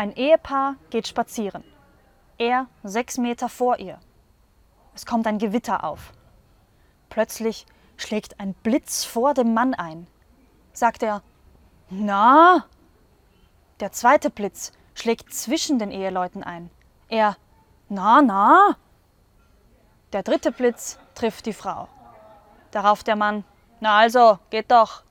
Ein Ehepaar geht spazieren. Er sechs Meter vor ihr. Es kommt ein Gewitter auf. Plötzlich schlägt ein Blitz vor dem Mann ein. Sagt er, na? Der zweite Blitz schlägt zwischen den Eheleuten ein. Er, na, na? Der dritte Blitz trifft die Frau. Darauf der Mann, na also, geht doch.